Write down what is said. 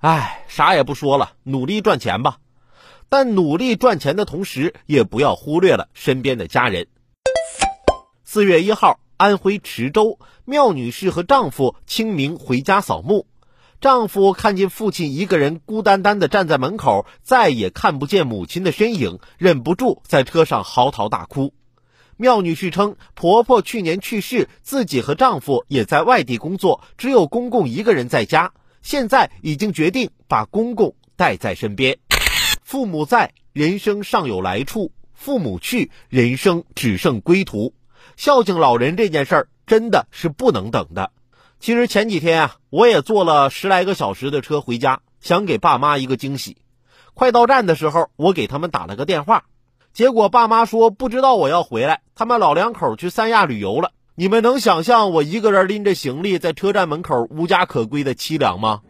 唉，啥也不说了，努力赚钱吧。但努力赚钱的同时，也不要忽略了身边的家人。四月一号，安徽池州妙女士和丈夫清明回家扫墓，丈夫看见父亲一个人孤单单的站在门口，再也看不见母亲的身影，忍不住在车上嚎啕大哭。妙女士称，婆婆去年去世，自己和丈夫也在外地工作，只有公公一个人在家。现在已经决定把公公带在身边。父母在，人生尚有来处；父母去，人生只剩归途。孝敬老人这件事儿真的是不能等的。其实前几天啊，我也坐了十来个小时的车回家，想给爸妈一个惊喜。快到站的时候，我给他们打了个电话，结果爸妈说不知道我要回来，他们老两口去三亚旅游了。你们能想象我一个人拎着行李在车站门口无家可归的凄凉吗？